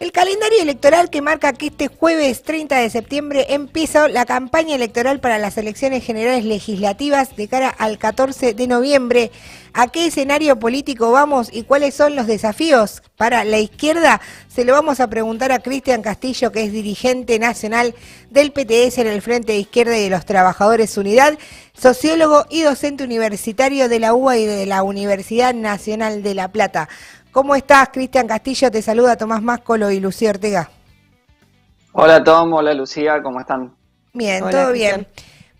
El calendario electoral que marca que este jueves 30 de septiembre empieza la campaña electoral para las elecciones generales legislativas de cara al 14 de noviembre. ¿A qué escenario político vamos y cuáles son los desafíos para la izquierda? Se lo vamos a preguntar a Cristian Castillo, que es dirigente nacional del PTS en el Frente de Izquierda y de los Trabajadores Unidad, sociólogo y docente universitario de la UBA y de la Universidad Nacional de La Plata. ¿Cómo estás, Cristian Castillo? Te saluda Tomás Máscolo y Lucía Ortega. Hola Tom, hola Lucía, ¿cómo están? Bien, todo bien.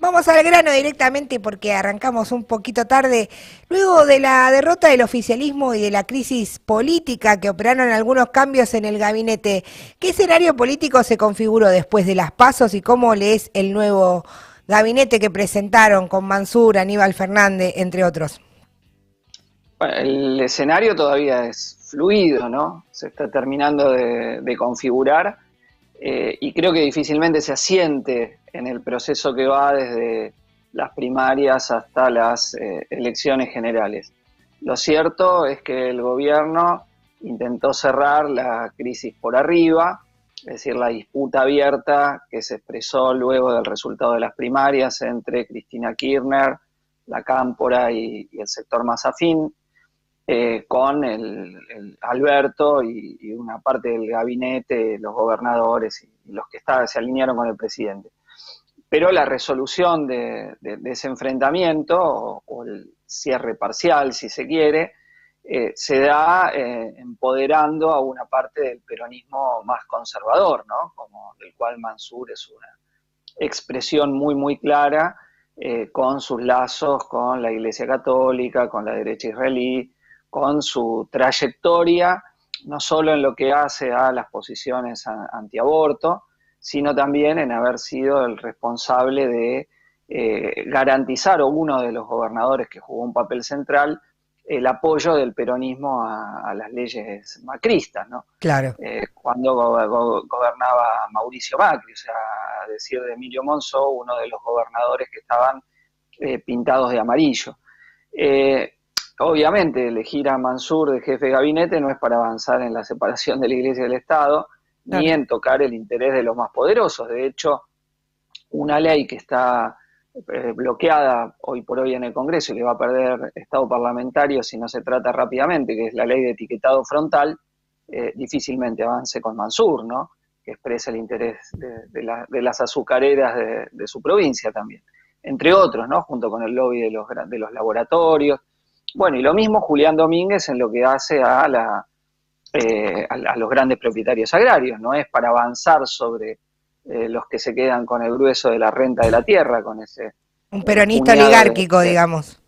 Vamos al grano directamente porque arrancamos un poquito tarde. Luego de la derrota del oficialismo y de la crisis política que operaron algunos cambios en el gabinete, ¿qué escenario político se configuró después de las pasos y cómo lees el nuevo gabinete que presentaron con Mansur, Aníbal Fernández, entre otros? El escenario todavía es fluido, ¿no? Se está terminando de, configurar eh, y creo que difícilmente se asiente en el proceso que va desde las primarias hasta las eh, elecciones generales. Lo cierto es que el gobierno intentó cerrar la crisis por arriba, es decir, la disputa abierta que se expresó luego del resultado de las primarias entre Cristina Kirchner, la Cámpora y el sector más afín, eh, con el, Alberto y, una parte del gabinete, los gobernadores y, los que se alinearon con el presidente. Pero la resolución de, ese enfrentamiento, o, el cierre parcial, si se quiere, eh, se da eh, empoderando a una parte del peronismo más conservador, ¿no? como del cual Mansur es una expresión muy, muy clara, con sus lazos con la Iglesia Católica, con la derecha israelí, con su trayectoria, no solo en lo que hace a las posiciones antiaborto, sino también en haber sido el responsable de eh, garantizar, o uno de los gobernadores que jugó un papel central, el apoyo del peronismo a, las leyes macristas, ¿no? Claro. Eh, cuando gobernaba Mauricio Macri, o sea, a decir de Emilio Monzó, uno de los gobernadores que estaban eh, pintados de amarillo. Obviamente, elegir a Mansur de jefe de gabinete no es para avanzar en la separación de la Iglesia y del Estado, ni en tocar el interés de los más poderosos. De hecho, una ley que está eh, bloqueada hoy por hoy en el Congreso y que va a perder estado parlamentario si no se trata rápidamente, que es la ley de etiquetado frontal, eh, difícilmente avance con Mansur, ¿no? que expresa el interés de, las azucareras de, su provincia también, entre otros, ¿no? junto con el lobby de los, de los laboratorios. Bueno, y lo mismo Julián Domínguez en lo que hace a, la, eh, a, los grandes propietarios agrarios, no es para avanzar sobre eh, los que se quedan con el grueso de la renta de la tierra, con ese... Un peronista oligárquico, digamos.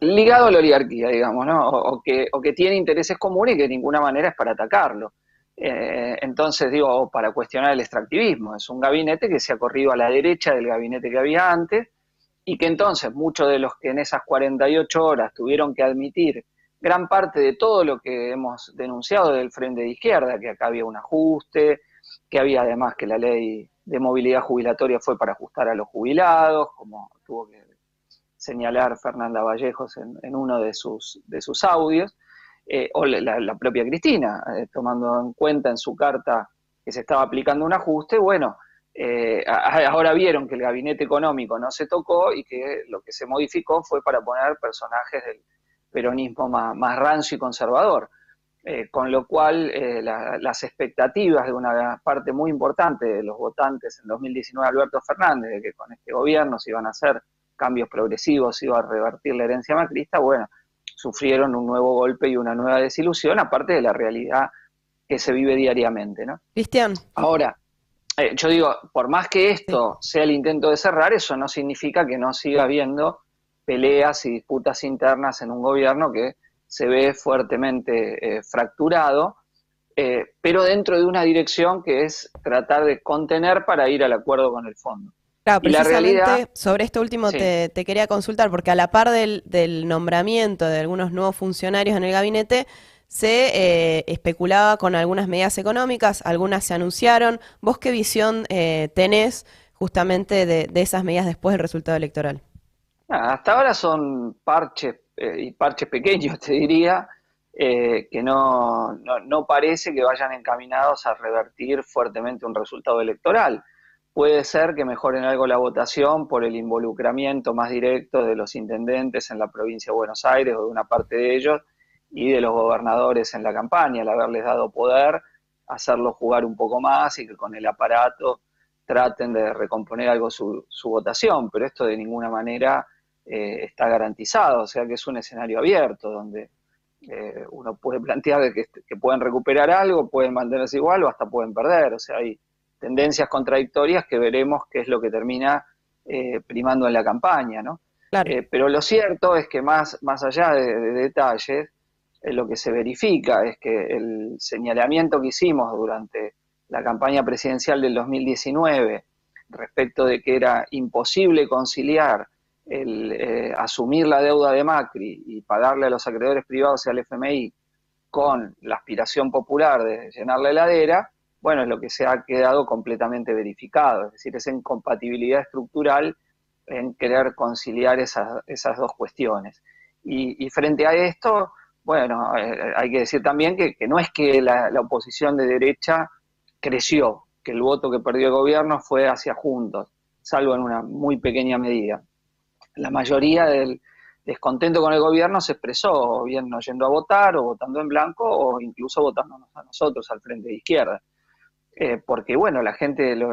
Ligado a la oligarquía, digamos, ¿no? O, que, o que tiene intereses comunes y que de ninguna manera es para atacarlo. Eh, entonces, digo, para cuestionar el extractivismo. Es un gabinete que se ha corrido a la derecha del gabinete que había antes, y que entonces muchos de los que en esas 48 horas tuvieron que admitir gran parte de todo lo que hemos denunciado del Frente de Izquierda, que acá había un ajuste, que había además que la ley de movilidad jubilatoria fue para ajustar a los jubilados, como tuvo que señalar Fernanda Vallejos en, uno de sus, de sus audios, eh, o la, propia Cristina, eh, tomando en cuenta en su carta que se estaba aplicando un ajuste, bueno, eh, ahora vieron que el gabinete económico no se tocó y que lo que se modificó fue para poner personajes del peronismo más, rancio y conservador. Eh, con lo cual eh, las expectativas de una parte muy importante de los votantes en 2019 Alberto Fernández, de que con este gobierno se iban a hacer cambios progresivos, se iba a revertir la herencia macrista, bueno, sufrieron un nuevo golpe y una nueva desilusión, aparte de la realidad que se vive diariamente. ¿no? Cristian. Ahora, eh, yo digo, por más que esto sea el intento de cerrar, eso no significa que no siga habiendo peleas y disputas internas en un gobierno que se ve fuertemente eh, fracturado, eh, pero dentro de una dirección que es tratar de contener para ir al acuerdo con el fondo. Claro, precisamente sobre esto último te, quería consultar, porque a la par del nombramiento de algunos nuevos funcionarios en el gabinete, se eh, especulaba con algunas medidas económicas, algunas se anunciaron. ¿Vos qué visión eh, tenés justamente de, esas medidas después del resultado electoral? hasta ahora son parches eh, y parches pequeños, te diría, eh, que no, no, parece que vayan encaminados a revertir fuertemente un resultado electoral. Puede ser que mejoren algo la votación por el involucramiento más directo de los intendentes en la provincia de Buenos Aires o de una parte de ellos y de los gobernadores en la campaña, al haberles dado poder, hacerlos jugar un poco más y que con el aparato traten de recomponer algo su, votación, pero esto de ninguna manera eh, está garantizado, o sea que es un escenario abierto donde eh, uno puede plantear que, que, pueden recuperar algo, pueden mantenerse igual o hasta pueden perder, o sea, hay tendencias contradictorias que veremos qué es lo que termina eh, primando en la campaña, ¿no? pero lo cierto es que más, más allá de, de detalles, lo que se verifica es que el señalamiento que hicimos durante la campaña presidencial del 2019 respecto de que era imposible conciliar el eh, asumir la deuda de Macri y pagarle a los acreedores privados y al FMI con la aspiración popular de llenar la heladera, bueno, es lo que se ha quedado completamente verificado, es decir, esa incompatibilidad estructural en querer conciliar esas dos cuestiones. Y, frente a esto, bueno, eh, hay que decir también que, no es que la, oposición de derecha creció, que el voto que perdió el gobierno fue hacia Juntos, salvo en una muy pequeña medida. La mayoría del descontento con el gobierno se expresó, bien no yendo a votar o votando en blanco o incluso votándonos a nosotros al frente de izquierda. Eh, porque bueno, la gente lo,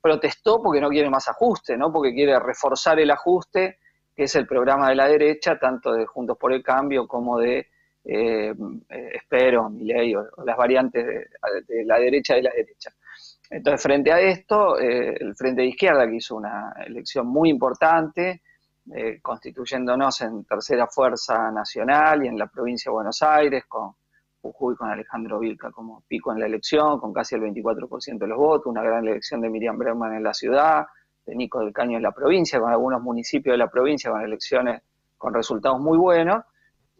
protestó porque no quiere más ajuste, ¿no? porque quiere reforzar el ajuste, que es el programa de la derecha, tanto de Juntos por el Cambio como de eh, eh, espero, mi ley, o, las variantes de, la derecha de la derecha. Entonces, frente a esto, eh, el Frente de Izquierda, que hizo una elección muy importante, constituyéndonos en tercera fuerza nacional y en la provincia de Buenos Aires, con Jujuy, con Alejandro Vilca como pico en la elección, con casi el 24% de los votos, una gran elección de Miriam Breman en la ciudad, de Nico del Caño en la provincia, con algunos municipios de la provincia con elecciones con resultados muy buenos,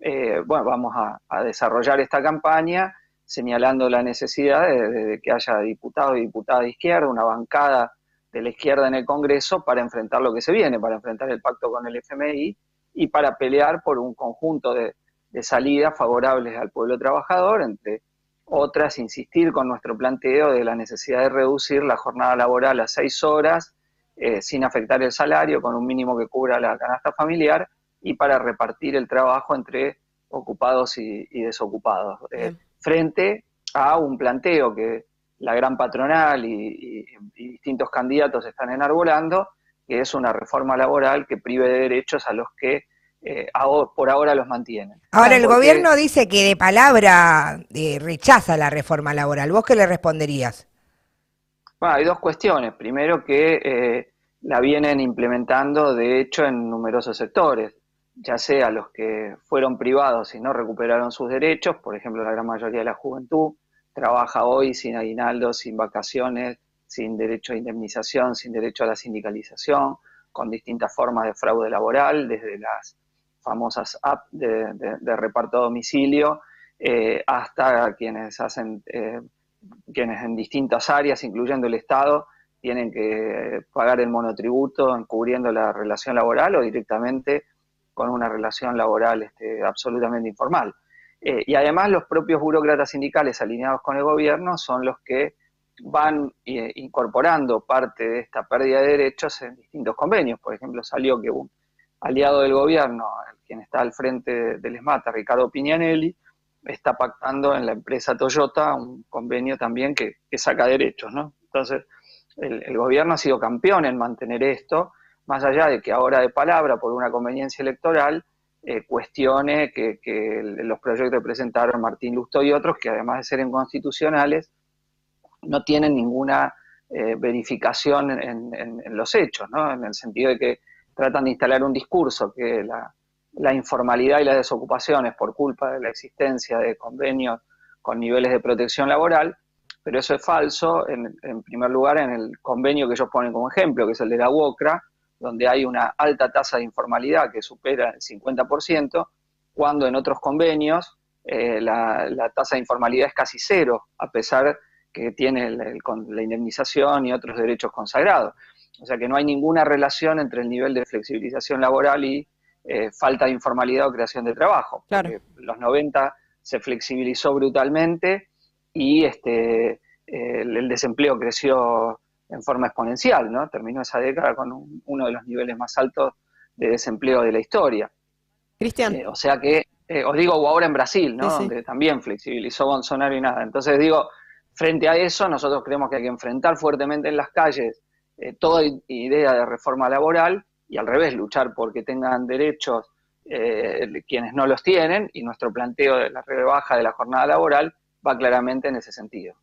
eh, bueno, vamos a, desarrollar esta campaña señalando la necesidad de, que haya diputados y diputadas de izquierda, una bancada de la izquierda en el Congreso para enfrentar lo que se viene, para enfrentar el pacto con el FMI y para pelear por un conjunto de, salidas favorables al pueblo trabajador, entre otras, insistir con nuestro planteo de la necesidad de reducir la jornada laboral a seis horas eh, sin afectar el salario, con un mínimo que cubra la canasta familiar y para repartir el trabajo entre ocupados y, desocupados, eh, frente a un planteo que la gran patronal y, distintos candidatos están enarbolando, que es una reforma laboral que prive de derechos a los que eh, por ahora los mantienen. Ahora, el gobierno dice que de palabra eh, rechaza la reforma laboral. ¿Vos qué le responderías? Bueno, hay dos cuestiones. Primero, que la vienen implementando, de hecho, en numerosos sectores ya sea los que fueron privados y no recuperaron sus derechos, por ejemplo, la gran mayoría de la juventud trabaja hoy sin aguinaldo, sin vacaciones, sin derecho a indemnización, sin derecho a la sindicalización, con distintas formas de fraude laboral, desde las famosas apps de, reparto a domicilio eh, hasta quienes hacen, eh, quienes en distintas áreas, incluyendo el Estado, tienen que pagar el monotributo encubriendo la relación laboral o directamente con una relación laboral este, absolutamente informal. Eh, y además los propios burócratas sindicales alineados con el gobierno son los que van eh, incorporando parte de esta pérdida de derechos en distintos convenios. Por ejemplo, salió que un aliado del gobierno, quien está al frente del ESMATA, Ricardo Piñanelli, está pactando en la empresa Toyota un convenio también que, saca derechos, ¿no? Entonces, el, gobierno ha sido campeón en mantener esto, más allá de que ahora de palabra, por una conveniencia electoral, eh, cuestione que, los proyectos que presentaron Martín Lusto y otros, que además de ser inconstitucionales, no tienen ninguna eh, verificación en, los hechos, ¿no? en el sentido de que tratan de instalar un discurso que la, informalidad y la desocupación es por culpa de la existencia de convenios con niveles de protección laboral, pero eso es falso, en, en primer lugar, en el convenio que ellos ponen como ejemplo, que es el de la UOCRA, donde hay una alta tasa de informalidad que supera el 50%, cuando en otros convenios eh, la, tasa de informalidad es casi cero, a pesar que tiene la indemnización y otros derechos consagrados. O sea que no hay ninguna relación entre el nivel de flexibilización laboral y eh, falta de informalidad o creación de trabajo. Claro. los 90 se flexibilizó brutalmente y este, el, desempleo creció en forma exponencial, ¿no? Terminó esa década con uno de los niveles más altos de desempleo de la historia. Cristian. Eh, o sea que, eh, os digo, o ahora en Brasil, ¿no? Donde también flexibilizó Bolsonaro y nada. Entonces digo, frente a eso, nosotros creemos que hay que enfrentar fuertemente en las calles eh, toda idea de reforma laboral y al revés, luchar porque tengan derechos quienes no los tienen y nuestro planteo de la rebaja de la jornada laboral va claramente en ese sentido.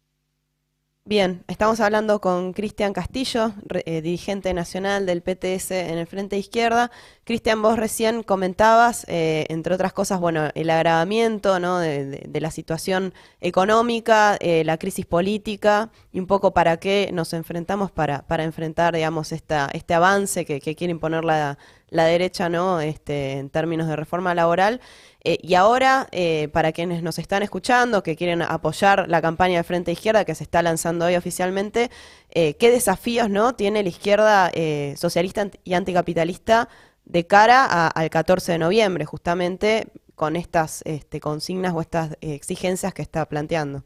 Bien, estamos hablando con Cristian Castillo, eh, dirigente nacional del PTS en el Frente Izquierda. Cristian, vos recién comentabas, eh, entre otras cosas, bueno, el agravamiento de, la situación económica, eh, la crisis política y un poco para qué nos enfrentamos para, para enfrentar, digamos, esta, este avance que, que quiere imponer la, la derecha, ¿no? Este, en términos de reforma laboral. Eh, y ahora, eh, para quienes nos están escuchando, que quieren apoyar la campaña de Frente Izquierda que se está lanzando hoy oficialmente, eh, ¿qué desafíos no tiene la izquierda socialista y anticapitalista de cara al 14 de noviembre, justamente con estas este, consignas o estas exigencias que está planteando?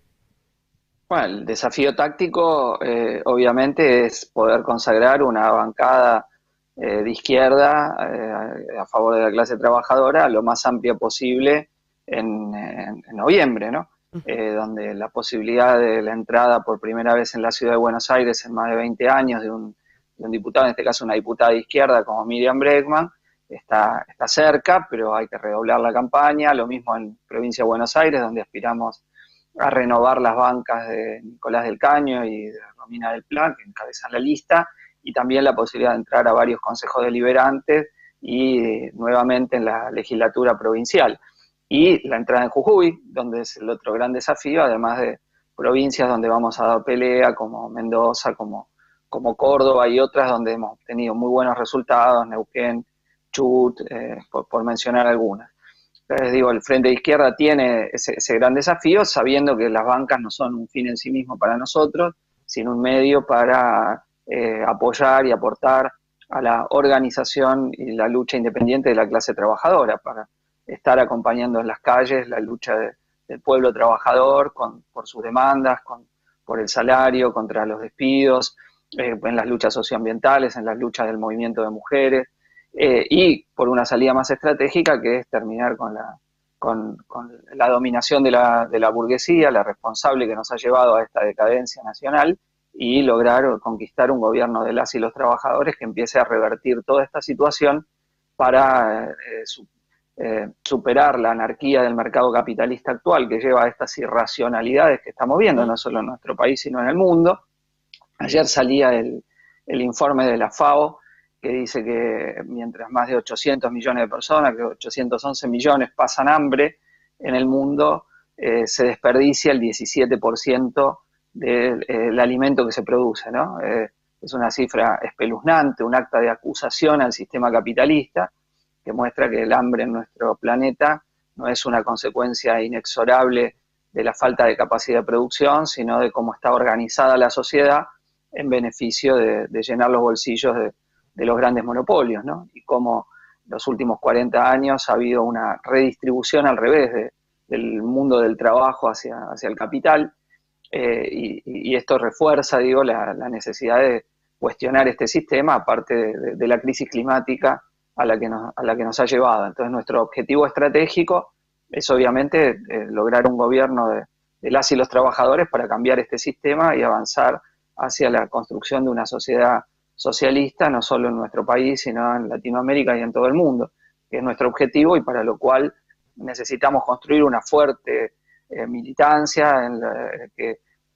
Bueno, el desafío táctico obviamente es poder consagrar una bancada eh, de izquierda eh, a favor de la clase trabajadora lo más amplia posible en, noviembre, ¿no? Eh, donde la posibilidad de la entrada por primera vez en la ciudad de Buenos Aires en más de 20 años de un, diputado, en este caso una diputada de izquierda como Miriam Bregman, está, está cerca, pero hay que redoblar la campaña, lo mismo en provincia de Buenos Aires, donde aspiramos a renovar las bancas de Nicolás del Caño y de Romina del Plan, que encabezan la lista, y también la posibilidad de entrar a varios consejos deliberantes y eh, nuevamente en la legislatura provincial. Y la entrada en Jujuy, donde es el otro gran desafío, además de provincias donde vamos a dar pelea, como Mendoza, como, como Córdoba y otras donde hemos tenido muy buenos resultados, Neuquén, Chut, eh, por, mencionar algunas. Entonces digo, el Frente de Izquierda tiene ese gran desafío, sabiendo que las bancas no son un fin en sí mismo para nosotros, sino un medio para eh, apoyar y aportar a la organización y la lucha independiente de la clase trabajadora, para estar acompañando en las calles la lucha del pueblo trabajador con, por sus demandas, con, por el salario, contra los despidos, eh, en las luchas socioambientales, en las luchas del movimiento de mujeres, eh, y por una salida más estratégica que es terminar con la, con, la dominación de la, de la burguesía, la responsable que nos ha llevado a esta decadencia nacional, y lograr conquistar un gobierno de las y los trabajadores que empiece a revertir toda esta situación para eh, eh, superar la anarquía del mercado capitalista actual que lleva a estas irracionalidades que estamos viendo, no solo en nuestro país, sino en el mundo. Ayer salía el, informe de la FAO que dice que mientras más de 800 millones de personas, que 811 millones pasan hambre en el mundo, eh, se desperdicia el 17% del alimento que se produce, ¿no? Eh, es una cifra espeluznante, un acta de acusación al sistema capitalista que muestra que el hambre en nuestro planeta no es una consecuencia inexorable de la falta de capacidad de producción, sino de cómo está organizada la sociedad en beneficio de, llenar los bolsillos de, los grandes monopolios, ¿no? Y cómo los últimos 40 años ha habido una redistribución al revés del mundo del trabajo hacia, hacia el capital, eh, y, esto refuerza, digo, la, necesidad de cuestionar este sistema, aparte de, la crisis climática a la, que nos, a la que nos ha llevado. Entonces, nuestro objetivo estratégico es obviamente eh, lograr un gobierno de, las y los trabajadores para cambiar este sistema y avanzar hacia la construcción de una sociedad socialista, no solo en nuestro país, sino en Latinoamérica y en todo el mundo, que es nuestro objetivo y para lo cual necesitamos construir una fuerte eh, militancia en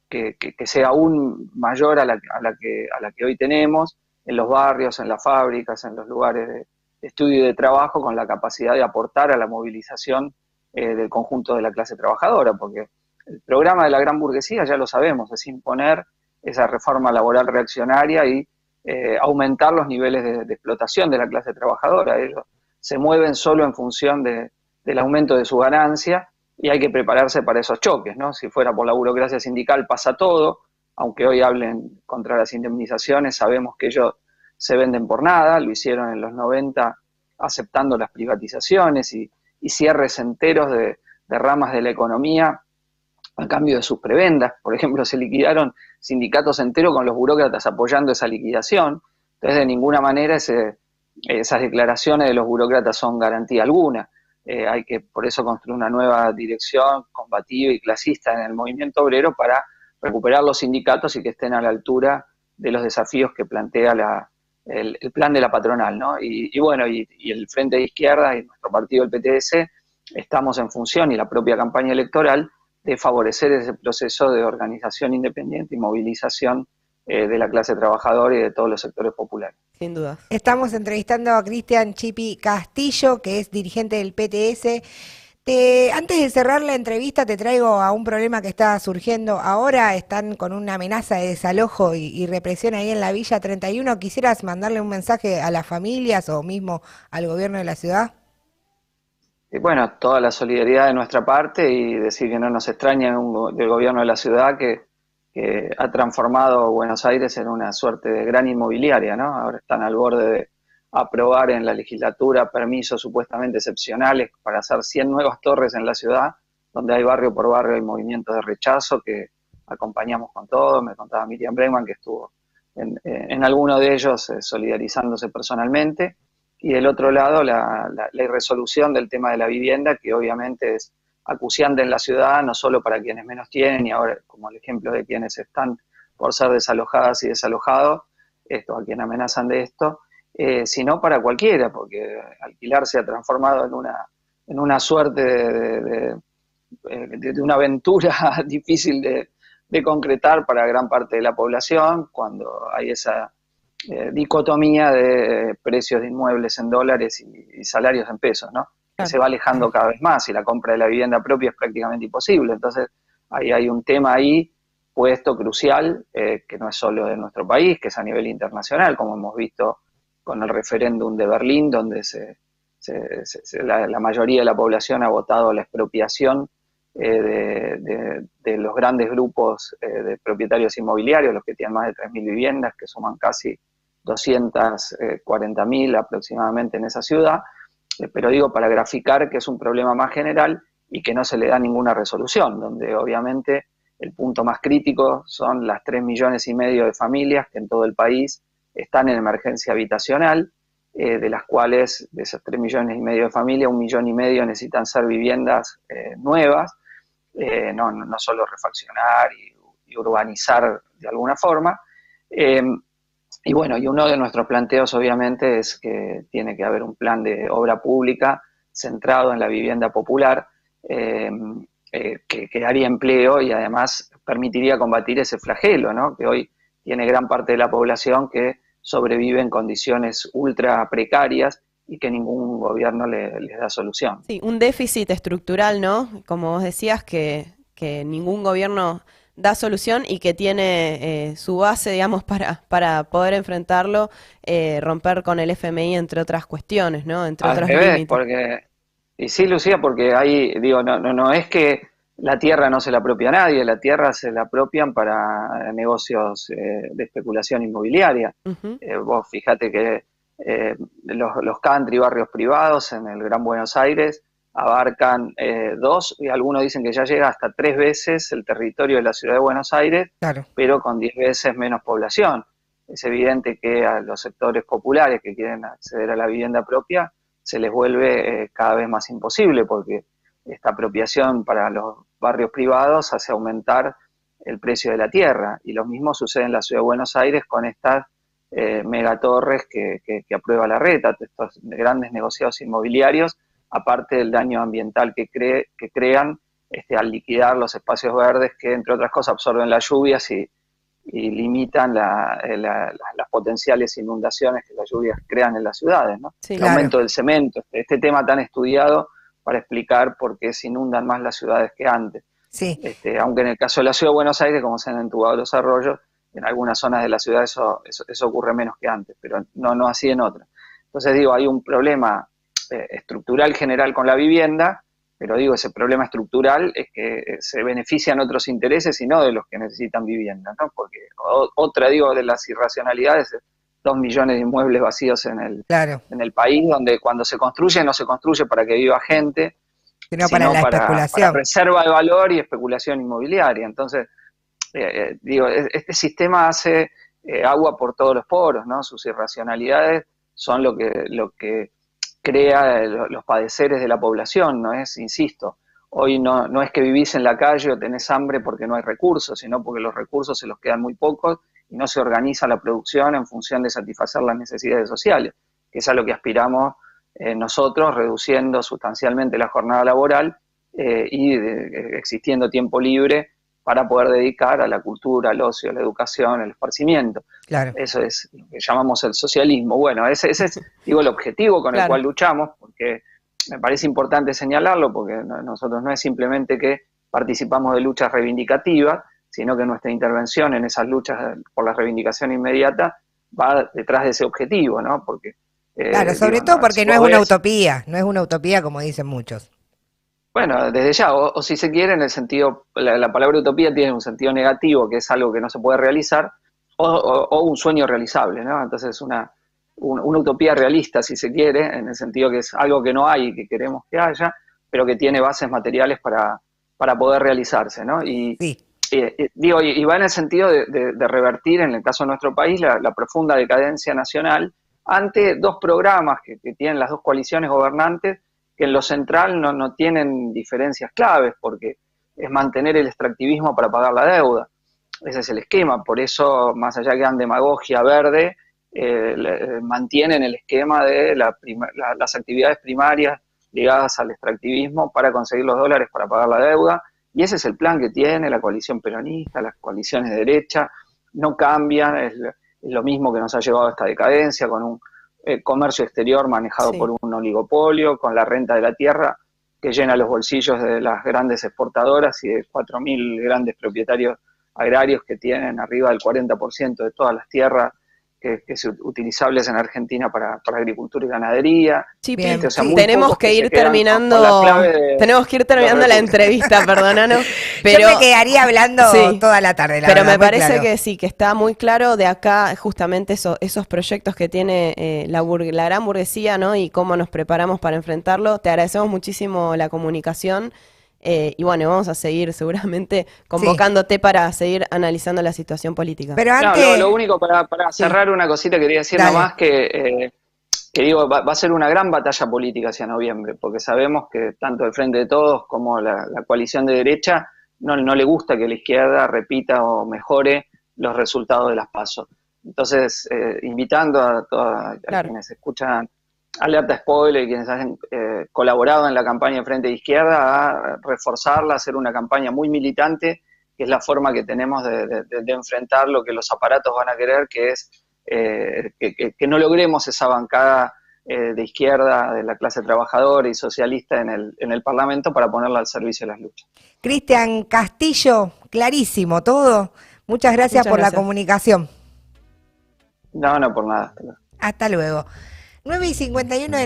que, sea aún mayor a la, que, a la que hoy tenemos, en los barrios, en las fábricas, en los lugares de, estudio y de trabajo, con la capacidad de aportar a la movilización eh, del conjunto de la clase trabajadora, porque el programa de la gran burguesía, ya lo sabemos, es imponer esa reforma laboral reaccionaria y eh, aumentar los niveles de, explotación de la clase trabajadora. Ellos se mueven solo en función del aumento de su ganancia y hay que prepararse para esos choques, ¿no? Si fuera por la burocracia sindical pasa todo, aunque hoy hablen contra las indemnizaciones, sabemos que ellos se venden por nada, lo hicieron en los 90 aceptando las privatizaciones y, cierres enteros de, ramas de la economía a cambio de sus prebendas. Por ejemplo, se liquidaron sindicatos enteros con los burócratas apoyando esa liquidación. Entonces, de ninguna manera esas declaraciones de los burócratas son garantía alguna. Eh, hay que por eso construir una nueva dirección combativa y clasista en el movimiento obrero para recuperar los sindicatos y que estén a la altura de los desafíos que plantea el, plan de la patronal. ¿no? Y, bueno, y, el Frente de Izquierda y nuestro partido, el PTS, estamos en función y la propia campaña electoral de favorecer ese proceso de organización independiente y movilización eh, de la clase trabajadora y de todos los sectores populares. Sin duda. Estamos entrevistando a Cristian Chipi Castillo, que es dirigente del PTS. antes de cerrar la entrevista, te traigo a un problema que está surgiendo ahora. Están con una amenaza de desalojo y, represión ahí en la Villa 31. ¿Quisieras mandarle un mensaje a las familias o mismo al gobierno de la ciudad? Y bueno, toda la solidaridad de nuestra parte y decir que no nos extraña del gobierno de la ciudad que que ha transformado Buenos Aires en una suerte de gran inmobiliaria, ¿no? Ahora están al borde de aprobar en la legislatura permisos supuestamente excepcionales para hacer 100 nuevas torres en la ciudad, donde hay barrio por barrio y movimientos de rechazo que acompañamos con todo. Me contaba Miriam Bregman que estuvo en, en alguno de ellos eh, solidarizándose personalmente. Y del otro lado, la, la, la irresolución del tema de la vivienda, que obviamente es acuciante en la ciudad, no solo para quienes menos tienen, y ahora como el ejemplo de quienes están por ser desalojadas y desalojados, esto, a quien amenazan de esto, eh, sino para cualquiera, porque alquilar se ha transformado en una, en una suerte de, de, una aventura difícil de, concretar para gran parte de la población, cuando hay esa eh, dicotomía de precios de inmuebles en dólares y, y salarios en pesos, ¿no? Que se va alejando cada vez más y la compra de la vivienda propia es prácticamente imposible. Entonces, ahí hay un tema ahí puesto crucial, eh, que no es solo de nuestro país, que es a nivel internacional, como hemos visto con el referéndum de Berlín, donde se, la, mayoría de la población ha votado la expropiación eh, de, los grandes grupos eh, de propietarios inmobiliarios, los que tienen más de 3.000 viviendas, que suman casi 240.000 aproximadamente en esa ciudad, eh, pero digo para graficar que es un problema más general y que no se le da ninguna resolución, donde obviamente el punto más crítico son las 3 millones y medio de familias que en todo el país están en emergencia habitacional, eh, de las cuales, de esas 3 millones y medio de familias, un millón y medio necesitan ser viviendas eh, nuevas, no, no, solo refaccionar y, urbanizar de alguna forma. Y bueno, y uno de nuestros planteos obviamente es que tiene que haber un plan de obra pública centrado en la vivienda popular eh, eh, que, daría empleo y además permitiría combatir ese flagelo, ¿no? que hoy tiene gran parte de la población que sobrevive en condiciones ultra precarias y que ningún gobierno le, les da solución. Sí, un déficit estructural, ¿no? Como vos decías, que, que ningún gobierno da solución y que tiene eh, su base, digamos, para, para poder enfrentarlo, eh, romper con el FMI, entre otras cuestiones, ¿no? Entre otros límites. Porque, y sí, Lucía, porque ahí, digo, no, no, no es que la tierra no se la apropia a nadie, la tierra se la apropian para negocios eh, de especulación inmobiliaria. vos fíjate que los, los country, barrios privados en el Gran Buenos Aires, abarcan eh, dos, y algunos dicen que ya llega hasta tres veces el territorio de la ciudad de Buenos Aires, pero con diez veces menos población. Es evidente que a los sectores populares que quieren acceder a la vivienda propia se les vuelve eh, cada vez más imposible porque esta apropiación para los barrios privados hace aumentar el precio de la tierra. Y lo mismo sucede en la ciudad de Buenos Aires con estas eh, megatorres que, que, aprueba la reta, estos grandes negociados inmobiliarios aparte del daño ambiental que, cree, que crean este, al liquidar los espacios verdes que, entre otras cosas, absorben las lluvias y, limitan eh, las potenciales inundaciones que las lluvias crean en las ciudades. ¿no? el aumento del cemento, este, este, tema tan estudiado para explicar por qué se inundan más las ciudades que antes. Sí. Este, aunque en el caso de la ciudad de Buenos Aires, como se han entubado los arroyos, en algunas zonas de la ciudad eso, eso, eso ocurre menos que antes, pero no, no así en otras. Entonces digo, hay un problema eh, estructural general con la vivienda, pero digo, ese problema estructural es que eh, se benefician otros intereses y no de los que necesitan vivienda, ¿no? Porque otra, digo, de las irracionalidades es dos millones de inmuebles vacíos en el, en el país, donde cuando se construye no se construye para que viva gente, sino, para la especulación. reserva de valor y especulación inmobiliaria. Entonces, eh, eh, digo, este sistema hace eh, agua por todos los poros, ¿no? Sus irracionalidades son lo que, lo que crea los padeceres de la población, ¿no es? Insisto, hoy no, no es que vivís en la calle o tenés hambre porque no hay recursos, sino porque los recursos se los quedan muy pocos y no se organiza la producción en función de satisfacer las necesidades sociales, que es a lo que aspiramos eh, nosotros, reduciendo sustancialmente la jornada laboral eh, y existiendo tiempo libre para poder dedicar a la cultura, al ocio, a la educación, al esparcimiento. Claro. Eso es lo que llamamos el socialismo. Bueno, ese, es digo, el objetivo con el cual luchamos, porque me parece importante señalarlo, porque nosotros no es simplemente que participamos de luchas reivindicativas, sino que nuestra intervención en esas luchas por la reivindicación inmediata va detrás de ese objetivo, ¿no? Porque eh, claro, sobre todo porque no es una utopía, no es una utopía como dicen muchos. Bueno, desde ya, o, si se quiere, en el sentido, la, palabra utopía tiene un sentido negativo, que es algo que no se puede realizar, o, un sueño realizable, ¿no? Entonces, una, una utopía realista, si se quiere, en el sentido que es algo que no hay y que queremos que haya, pero que tiene bases materiales para, para poder realizarse, ¿no? Y, sí. y, digo, y, va en el sentido de, revertir, en el caso de nuestro país, la, profunda decadencia nacional ante dos programas que, tienen las dos coaliciones gobernantes, que en lo central no, no tienen diferencias claves, porque es mantener el extractivismo para pagar la deuda. Ese es el esquema, por eso, más allá que dan demagogia verde, eh, eh, mantienen el esquema de las actividades primarias ligadas al extractivismo para conseguir los dólares para pagar la deuda. Y ese es el plan que tiene la coalición peronista, las coaliciones de derecha, no cambian, es, lo mismo que nos ha llevado a esta decadencia, con un eh, comercio exterior manejado por un oligopolio, con la renta de la tierra que llena los bolsillos de las grandes exportadoras y de 4.000 grandes propietarios agrarios que tienen arriba del 40% de todas las tierras que, que utilizables en Argentina para, agricultura y ganadería. Sí, tenemos que, ir terminando, tenemos que ir terminando la, entrevista, perdónanos. Pero, Yo me quedaría hablando toda la tarde. pero me parece que sí, que está muy claro de acá justamente esos proyectos que tiene eh, la, la gran burguesía, ¿no? Y cómo nos preparamos para enfrentarlo. Te agradecemos muchísimo la comunicación. Eh, y bueno, vamos a seguir seguramente convocándote para seguir analizando la situación política. Pero antes... lo, único para, cerrar una cosita quería decir nomás que, eh, que digo, va, a ser una gran batalla política hacia noviembre, porque sabemos que tanto el Frente de Todos como la, coalición de derecha no, no, le gusta que la izquierda repita o mejore los resultados de las pasos. Entonces, eh, invitando a, todos quienes escuchan alerta spoiler y quienes han eh, colaborado en la campaña Frente de Izquierda a reforzarla, hacer una campaña muy militante, que es la forma que tenemos de, enfrentar lo que los aparatos van a querer, que es eh, que, no logremos esa bancada eh, de izquierda, de la clase trabajadora y socialista en el, en el Parlamento para ponerla al servicio de las luchas. Cristian Castillo, clarísimo todo. Muchas gracias por la comunicación. No, no, por nada. Hasta luego. 9 y 51 de la